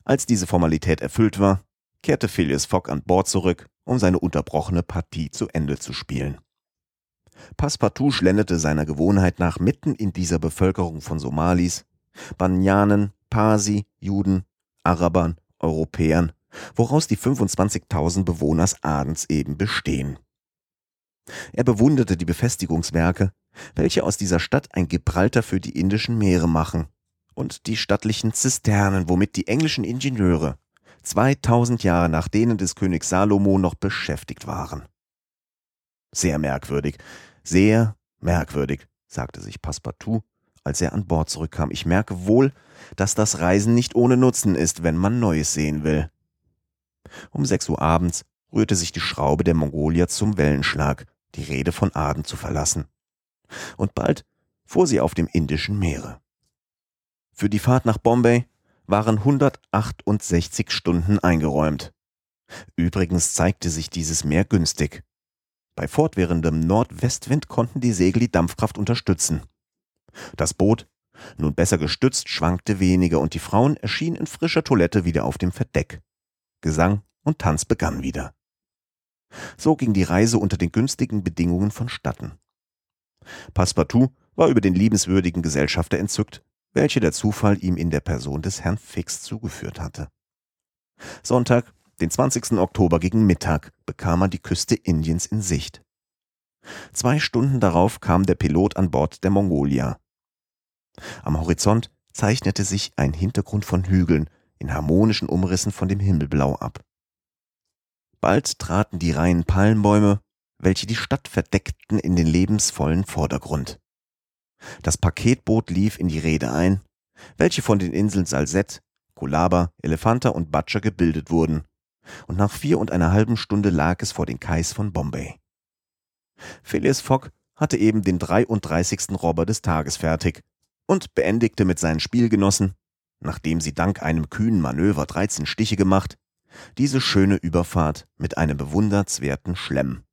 Als diese Formalität erfüllt war, kehrte Phileas Fogg an Bord zurück, um seine unterbrochene Partie zu Ende zu spielen. Passepartout schlenderte seiner Gewohnheit nach mitten in dieser Bevölkerung von Somalis, Banyanen, Parsi, Juden, Arabern, Europäern, woraus die 25.000 Bewohners Adens eben bestehen. Er bewunderte die Befestigungswerke, welche aus dieser Stadt ein Gibraltar für die indischen Meere machen, und die stattlichen Zisternen, womit die englischen Ingenieure 2000 Jahre nach denen des Königs Salomo noch beschäftigt waren. Sehr merkwürdig, sehr merkwürdig, sagte sich Passepartout, als er an Bord zurückkam. Ich merke wohl, dass das Reisen nicht ohne Nutzen ist, wenn man Neues sehen will. Um sechs Uhr abends rührte sich die Schraube der Mongolia zum Wellenschlag, die Rede von Aden zu verlassen. Und bald fuhr sie auf dem Indischen Meere. Für die Fahrt nach Bombay waren 168 Stunden eingeräumt. Übrigens zeigte sich dieses Meer günstig. Bei fortwährendem Nordwestwind konnten die Segel die Dampfkraft unterstützen. Das Boot, nun besser gestützt, schwankte weniger und die Frauen erschienen in frischer Toilette wieder auf dem Verdeck. Gesang und Tanz begann wieder. So ging die Reise unter den günstigen Bedingungen vonstatten. Passepartout war über den liebenswürdigen Gesellschafter entzückt, welche der Zufall ihm in der Person des Herrn Fix zugeführt hatte. Sonntag, den 20. Oktober gegen Mittag, bekam man die Küste Indiens in Sicht. Zwei Stunden darauf kam der Pilot an Bord der Mongolia. Am Horizont zeichnete sich ein Hintergrund von Hügeln in harmonischen Umrissen von dem Himmelblau ab. Bald traten die Reihen Palmbäume, welche die Stadt verdeckten, in den lebensvollen Vordergrund. Das Paketboot lief in die Rede ein, welche von den Inseln Salsette, Kulaba, Elefanta und Batscha gebildet wurden, und nach vier und einer halben Stunde lag es vor den Kais von Bombay. Phileas Fogg hatte eben den 33. Robber des Tages fertig und beendigte mit seinen Spielgenossen, nachdem sie dank einem kühnen Manöver 13 Stiche gemacht, diese schöne Überfahrt mit einem bewundernswerten Schlemm.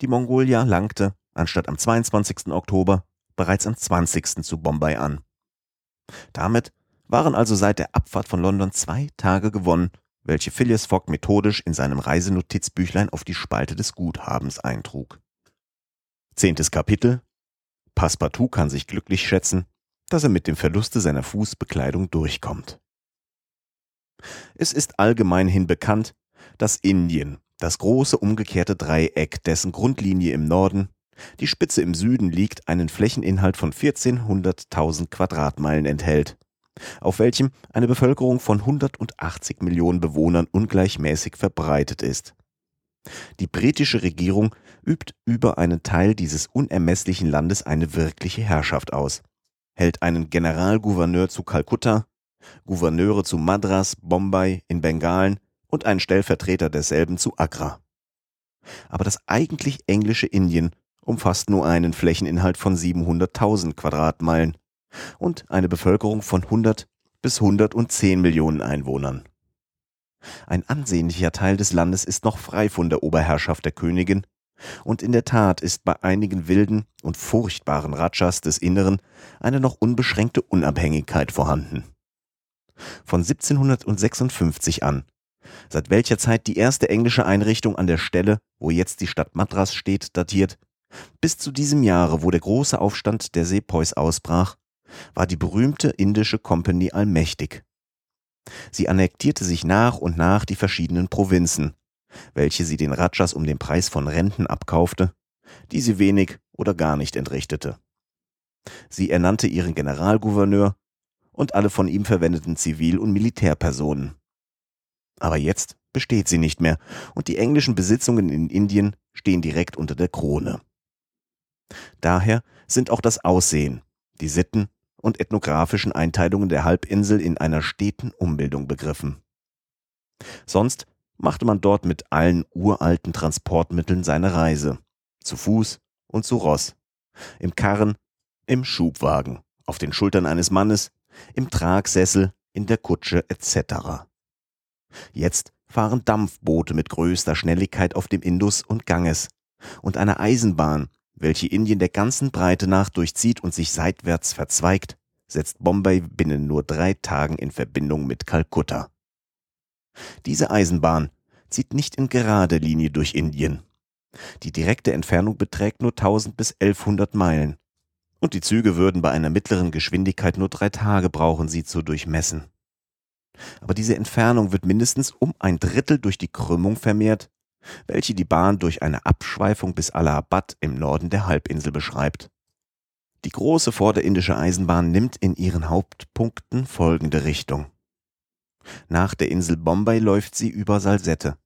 Die Mongolia langte, anstatt am 22. Oktober bereits am 20. zu Bombay an. Damit waren also seit der Abfahrt von London zwei Tage gewonnen, welche Phileas Fogg methodisch in seinem Reisenotizbüchlein auf die Spalte des Guthabens eintrug. Zehntes Kapitel Passepartout kann sich glücklich schätzen, dass er mit dem Verluste seiner Fußbekleidung durchkommt. Es ist allgemeinhin bekannt, dass Indien, das große umgekehrte Dreieck, dessen Grundlinie im Norden, die Spitze im Süden liegt, einen Flächeninhalt von 1400.000 Quadratmeilen enthält, auf welchem eine Bevölkerung von 180 Millionen Bewohnern ungleichmäßig verbreitet ist. Die britische Regierung übt über einen Teil dieses unermesslichen Landes eine wirkliche Herrschaft aus, hält einen Generalgouverneur zu Kalkutta, Gouverneure zu Madras, Bombay in Bengalen und einen Stellvertreter derselben zu Agra. Aber das eigentlich englische Indien umfasst nur einen Flächeninhalt von 700.000 Quadratmeilen und eine Bevölkerung von 100 bis 110 Millionen Einwohnern. Ein ansehnlicher Teil des Landes ist noch frei von der Oberherrschaft der Königin, und in der Tat ist bei einigen wilden und furchtbaren Rajas des Inneren eine noch unbeschränkte Unabhängigkeit vorhanden. Von 1756 an, seit welcher Zeit die erste englische Einrichtung an der Stelle, wo jetzt die Stadt Madras steht, datiert, bis zu diesem Jahre, wo der große Aufstand der Sepoys ausbrach, war die berühmte indische Company allmächtig. Sie annektierte sich nach und nach die verschiedenen Provinzen, welche sie den Rajas um den Preis von Renten abkaufte, die sie wenig oder gar nicht entrichtete. Sie ernannte ihren Generalgouverneur und alle von ihm verwendeten Zivil- und Militärpersonen. Aber jetzt besteht sie nicht mehr und die englischen Besitzungen in Indien stehen direkt unter der Krone. Daher sind auch das Aussehen, die Sitten und ethnografischen Einteilungen der Halbinsel in einer steten Umbildung begriffen. Sonst machte man dort mit allen uralten Transportmitteln seine Reise, zu Fuß und zu Ross, im Karren, im Schubwagen, auf den Schultern eines Mannes, im Tragsessel, in der Kutsche etc. Jetzt fahren Dampfboote mit größter Schnelligkeit auf dem Indus und Ganges und eine Eisenbahn, welche Indien der ganzen Breite nach durchzieht und sich seitwärts verzweigt, setzt Bombay binnen nur drei Tagen in Verbindung mit Kalkutta. Diese Eisenbahn zieht nicht in gerade Linie durch Indien. Die direkte Entfernung beträgt nur 1000 bis 1100 Meilen. Und die Züge würden bei einer mittleren Geschwindigkeit nur drei Tage brauchen, sie zu durchmessen. Aber diese Entfernung wird mindestens um ein Drittel durch die Krümmung vermehrt, welche die Bahn durch eine Abschweifung bis Allahabad im Norden der Halbinsel beschreibt. Die große vorderindische Eisenbahn nimmt in ihren Hauptpunkten folgende Richtung. Nach der Insel Bombay läuft sie über Salsette,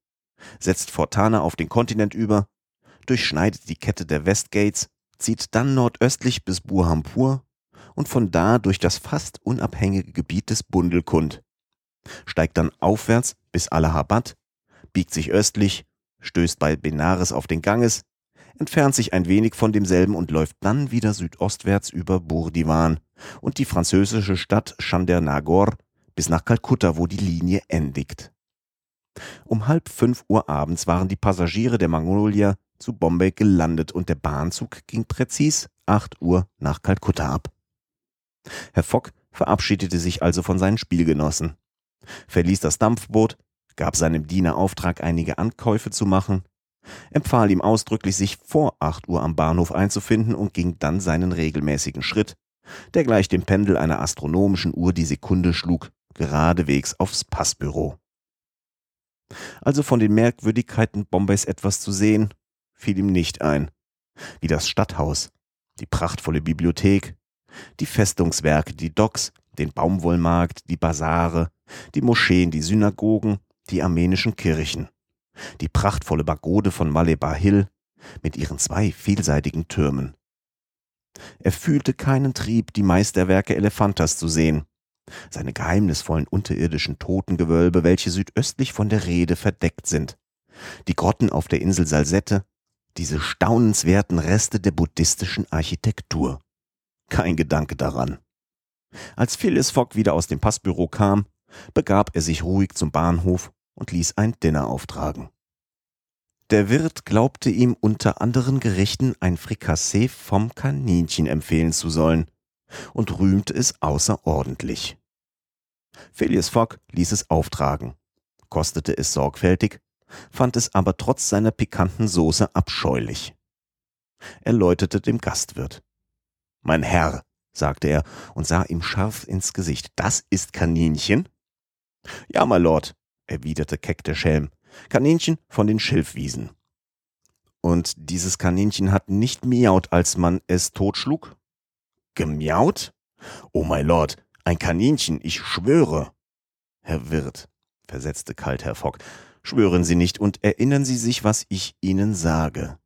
setzt Fortana auf den Kontinent über, durchschneidet die Kette der Westgates, zieht dann nordöstlich bis Burhampur und von da durch das fast unabhängige Gebiet des Bundelkund, steigt dann aufwärts bis Allahabad, biegt sich östlich stößt bei Benares auf den Ganges, entfernt sich ein wenig von demselben und läuft dann wieder südostwärts über Burdivan und die französische Stadt Chandernagor bis nach Kalkutta, wo die Linie endigt. Um halb fünf Uhr abends waren die Passagiere der Magnolia zu Bombay gelandet und der Bahnzug ging präzis acht Uhr nach Kalkutta ab. Herr Fogg verabschiedete sich also von seinen Spielgenossen, verließ das Dampfboot, gab seinem Diener Auftrag, einige Ankäufe zu machen, empfahl ihm ausdrücklich, sich vor acht Uhr am Bahnhof einzufinden und ging dann seinen regelmäßigen Schritt, der gleich dem Pendel einer astronomischen Uhr die Sekunde schlug, geradewegs aufs Passbüro. Also von den Merkwürdigkeiten Bombays etwas zu sehen, fiel ihm nicht ein, wie das Stadthaus, die prachtvolle Bibliothek, die Festungswerke, die Docks, den Baumwollmarkt, die Basare, die Moscheen, die Synagogen, die armenischen Kirchen, die prachtvolle Pagode von Malebar Hill mit ihren zwei vielseitigen Türmen. Er fühlte keinen Trieb, die Meisterwerke Elephantas zu sehen, seine geheimnisvollen unterirdischen Totengewölbe, welche südöstlich von der Rede verdeckt sind, die Grotten auf der Insel Salsette, diese staunenswerten Reste der buddhistischen Architektur. Kein Gedanke daran. Als Phyllis Fogg wieder aus dem Passbüro kam, begab er sich ruhig zum Bahnhof und ließ ein Dinner auftragen. Der Wirt glaubte ihm unter anderen Gerichten ein Frikassee vom Kaninchen empfehlen zu sollen und rühmte es außerordentlich. Phileas Fogg ließ es auftragen, kostete es sorgfältig, fand es aber trotz seiner pikanten Soße abscheulich. Er läutete dem Gastwirt. Mein Herr, sagte er und sah ihm scharf ins Gesicht, das ist Kaninchen? Ja, my Lord, erwiderte keck der Schelm, Kaninchen von den Schilfwiesen. Und dieses Kaninchen hat nicht miaut, als man es totschlug? Gemiaut? Oh, my Lord, ein Kaninchen, ich schwöre. Herr Wirt, versetzte kalt Herr Fogg, schwören Sie nicht und erinnern Sie sich, was ich Ihnen sage.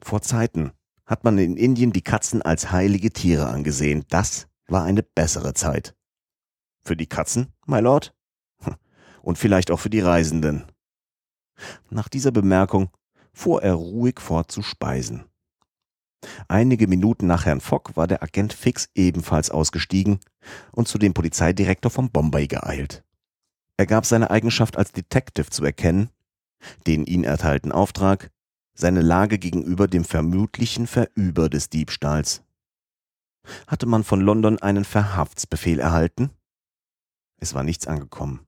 Vor Zeiten hat man in Indien die Katzen als heilige Tiere angesehen. Das war eine bessere Zeit. Für die Katzen, my Lord? Und vielleicht auch für die Reisenden. Nach dieser Bemerkung fuhr er ruhig fort zu speisen. Einige Minuten nach Herrn Fogg war der Agent Fix ebenfalls ausgestiegen und zu dem Polizeidirektor von Bombay geeilt. Er gab seine Eigenschaft als Detective zu erkennen, den ihn erteilten Auftrag, seine Lage gegenüber dem vermutlichen Verüber des Diebstahls. Hatte man von London einen Verhaftsbefehl erhalten? Es war nichts angekommen.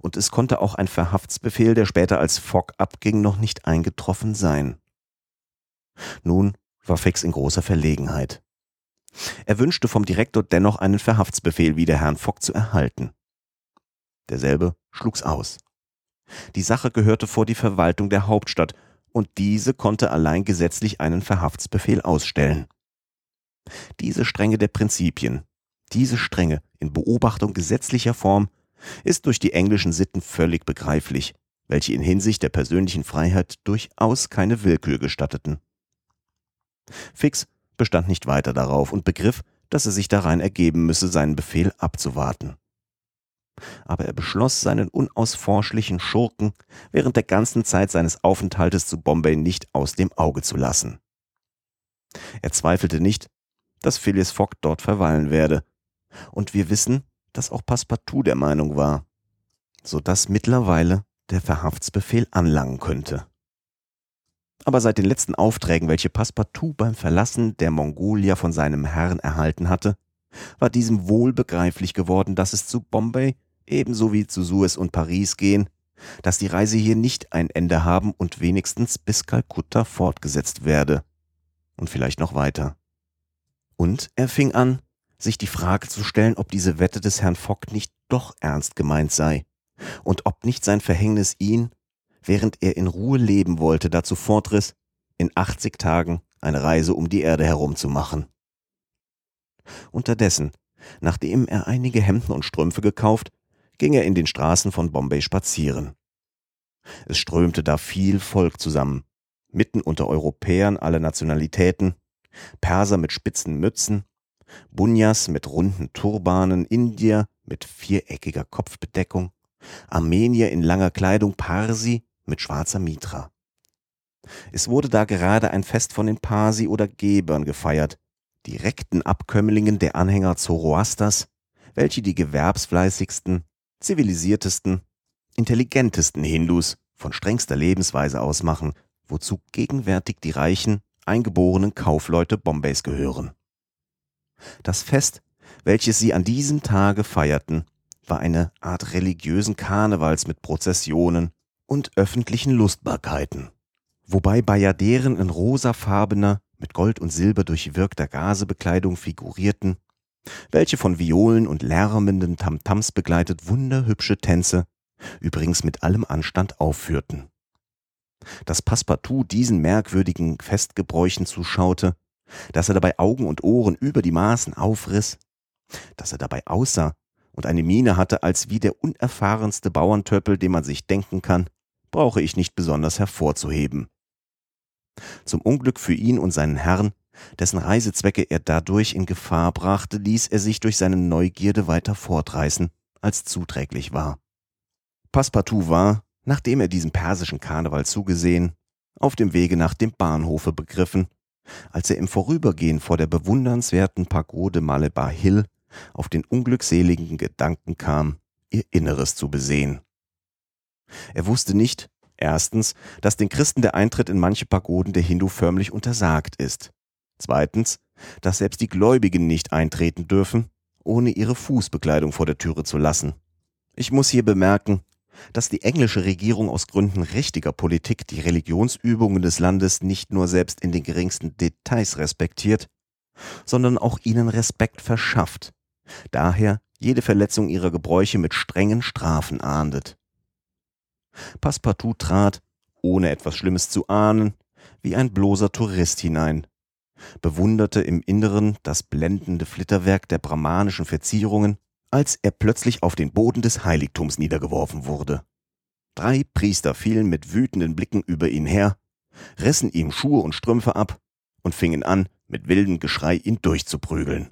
Und es konnte auch ein Verhaftsbefehl, der später als Fogg abging, noch nicht eingetroffen sein. Nun war Fix in großer Verlegenheit. Er wünschte vom Direktor dennoch einen Verhaftsbefehl wider Herrn Fogg zu erhalten. Derselbe schlug's aus. Die Sache gehörte vor die Verwaltung der Hauptstadt, und diese konnte allein gesetzlich einen Verhaftsbefehl ausstellen. Diese Strenge der Prinzipien, diese Strenge in Beobachtung gesetzlicher Form ist durch die englischen Sitten völlig begreiflich, welche in Hinsicht der persönlichen Freiheit durchaus keine Willkür gestatteten. Fix bestand nicht weiter darauf und begriff, dass er sich darein ergeben müsse, seinen Befehl abzuwarten. Aber er beschloss, seinen unausforschlichen Schurken während der ganzen Zeit seines Aufenthaltes zu Bombay nicht aus dem Auge zu lassen. Er zweifelte nicht, dass Phileas Fogg dort verweilen werde, und wir wissen, dass auch Passepartout der Meinung war, so dass mittlerweile der Verhaftsbefehl anlangen könnte aber seit den letzten Aufträgen, welche Passepartout beim Verlassen der Mongolia von seinem Herrn erhalten hatte, war diesem wohl begreiflich geworden, dass es zu Bombay ebenso wie zu Suez und Paris gehen, dass die Reise hier nicht ein Ende haben und wenigstens bis Kalkutta fortgesetzt werde. Und vielleicht noch weiter. Und er fing an, sich die Frage zu stellen, ob diese Wette des Herrn Fogg nicht doch ernst gemeint sei und ob nicht sein Verhängnis ihn während er in Ruhe leben wollte, dazu fortriss, in 80 Tagen eine Reise um die Erde herum zu machen. Unterdessen, nachdem er einige Hemden und Strümpfe gekauft, ging er in den Straßen von Bombay spazieren. Es strömte da viel Volk zusammen, mitten unter Europäern aller Nationalitäten, Perser mit spitzen Mützen, Bunyas mit runden Turbanen, Indier mit viereckiger Kopfbedeckung, Armenier in langer Kleidung, Parsi mit schwarzer Mitra. Es wurde da gerade ein Fest von den Parsi oder Gebern gefeiert, direkten Abkömmlingen der Anhänger Zoroasters, welche die gewerbsfleißigsten, zivilisiertesten, intelligentesten Hindus von strengster Lebensweise ausmachen, wozu gegenwärtig die reichen, eingeborenen Kaufleute Bombays gehören. Das Fest, welches sie an diesem Tage feierten, war eine Art religiösen Karnevals mit Prozessionen, und öffentlichen Lustbarkeiten, wobei Bajaderen in rosafarbener, mit Gold und Silber durchwirkter Gasebekleidung figurierten, welche von Violen und lärmenden Tamtams begleitet wunderhübsche Tänze, übrigens mit allem Anstand aufführten. Dass Passepartout diesen merkwürdigen Festgebräuchen zuschaute, dass er dabei Augen und Ohren über die Maßen aufriss, dass er dabei aussah und eine Miene hatte als wie der unerfahrenste Bauerntöppel, den man sich denken kann, brauche ich nicht besonders hervorzuheben. Zum Unglück für ihn und seinen Herrn, dessen Reisezwecke er dadurch in Gefahr brachte, ließ er sich durch seine Neugierde weiter fortreißen, als zuträglich war. Passepartout war, nachdem er diesem persischen Karneval zugesehen, auf dem Wege nach dem Bahnhofe begriffen, als er im Vorübergehen vor der bewundernswerten Pagode Malebar Hill auf den unglückseligen Gedanken kam, ihr Inneres zu besehen. Er wusste nicht, Erstens, dass den Christen der Eintritt in manche Pagoden der Hindu förmlich untersagt ist. Zweitens, dass selbst die Gläubigen nicht eintreten dürfen, ohne ihre Fußbekleidung vor der Türe zu lassen. Ich muss hier bemerken, dass die englische Regierung aus Gründen richtiger Politik die Religionsübungen des Landes nicht nur selbst in den geringsten Details respektiert, sondern auch ihnen Respekt verschafft, daher jede Verletzung ihrer Gebräuche mit strengen Strafen ahndet. Passepartout trat, ohne etwas Schlimmes zu ahnen, wie ein bloßer Tourist hinein, bewunderte im Inneren das blendende Flitterwerk der brahmanischen Verzierungen, als er plötzlich auf den Boden des Heiligtums niedergeworfen wurde. Drei Priester fielen mit wütenden Blicken über ihn her, rissen ihm Schuhe und Strümpfe ab und fingen an, mit wildem Geschrei ihn durchzuprügeln.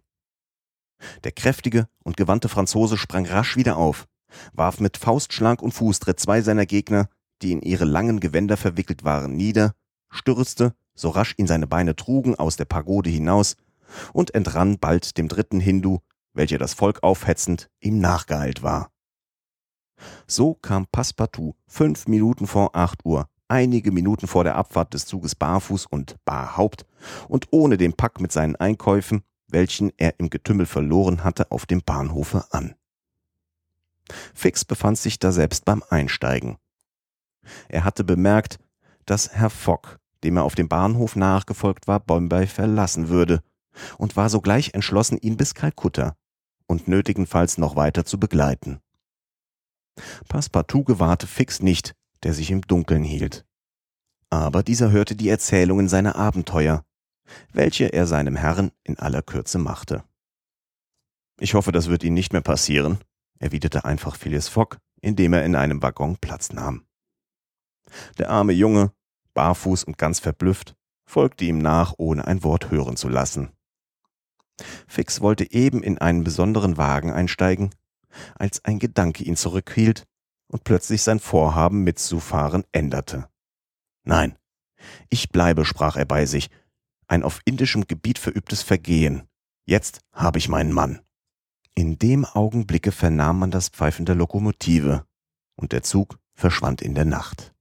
Der kräftige und gewandte Franzose sprang rasch wieder auf, warf mit Faustschlag und Fußtritt zwei seiner Gegner, die in ihre langen Gewänder verwickelt waren, nieder, stürzte, so rasch ihn seine Beine trugen, aus der Pagode hinaus und entrann bald dem dritten Hindu, welcher das Volk aufhetzend ihm nachgeeilt war. So kam Passepartout fünf Minuten vor acht Uhr, einige Minuten vor der Abfahrt des Zuges barfuß und barhaupt und ohne den Pack mit seinen Einkäufen, welchen er im Getümmel verloren hatte, auf dem Bahnhofe an. Fix befand sich da selbst beim Einsteigen. Er hatte bemerkt, dass Herr Fogg, dem er auf dem Bahnhof nachgefolgt war, Bombay verlassen würde und war sogleich entschlossen, ihn bis Kalkutta und nötigenfalls noch weiter zu begleiten. Passepartout gewahrte Fix nicht, der sich im Dunkeln hielt. Aber dieser hörte die Erzählungen seiner Abenteuer, welche er seinem Herrn in aller Kürze machte. Ich hoffe, das wird Ihnen nicht mehr passieren, erwiderte einfach Phileas Fogg, indem er in einem Waggon Platz nahm. Der arme Junge, barfuß und ganz verblüfft, folgte ihm nach, ohne ein Wort hören zu lassen. Fix wollte eben in einen besonderen Wagen einsteigen, als ein Gedanke ihn zurückhielt und plötzlich sein Vorhaben mitzufahren änderte. Nein, ich bleibe, sprach er bei sich, ein auf indischem Gebiet verübtes Vergehen. Jetzt habe ich meinen Mann. In dem Augenblicke vernahm man das Pfeifen der Lokomotive, und der Zug verschwand in der Nacht.